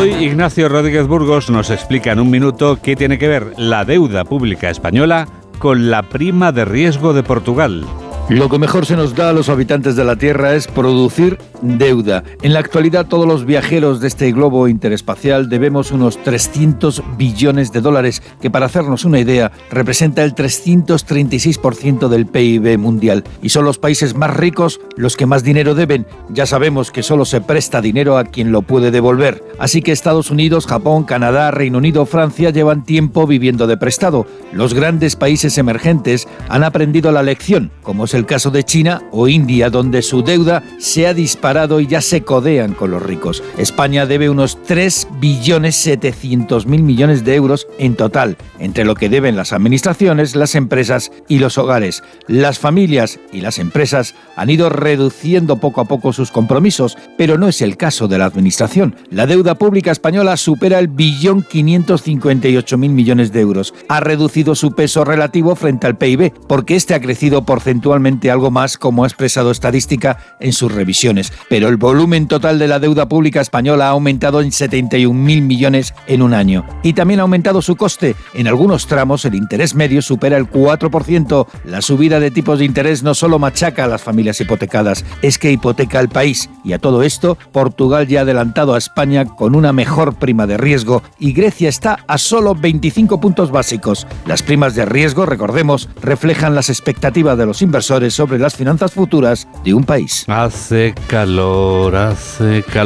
Hoy Ignacio Rodríguez Burgos nos explica en un minuto qué tiene que ver la deuda pública española con la prima de riesgo de Portugal. Lo que mejor se nos da a los habitantes de la Tierra es producir deuda. En la actualidad todos los viajeros de este globo interespacial debemos unos 300 billones de dólares, que para hacernos una idea representa el 336% del PIB mundial. Y son los países más ricos los que más dinero deben. Ya sabemos que solo se presta dinero a quien lo puede devolver. Así que Estados Unidos, Japón, Canadá, Reino Unido, Francia llevan tiempo viviendo de prestado. Los grandes países emergentes han aprendido la lección, como es el el caso de China o India, donde su deuda se ha disparado y ya se codean con los ricos. España debe unos 3 billones 700 mil millones de euros en total, entre lo que deben las administraciones, las empresas y los hogares. Las familias y las empresas han ido reduciendo poco a poco sus compromisos, pero no es el caso de la administración. La deuda pública española supera el billón 558 mil millones de euros. Ha reducido su peso relativo frente al PIB, porque este ha crecido porcentualmente algo más como ha expresado estadística en sus revisiones, pero el volumen total de la deuda pública española ha aumentado en 71.000 millones en un año. Y también ha aumentado su coste. En algunos tramos el interés medio supera el 4%. La subida de tipos de interés no solo machaca a las familias hipotecadas, es que hipoteca al país. Y a todo esto, Portugal ya ha adelantado a España con una mejor prima de riesgo y Grecia está a solo 25 puntos básicos. Las primas de riesgo, recordemos, reflejan las expectativas de los inversores sobre las finanzas futuras de un país. Hace calor, hace calor.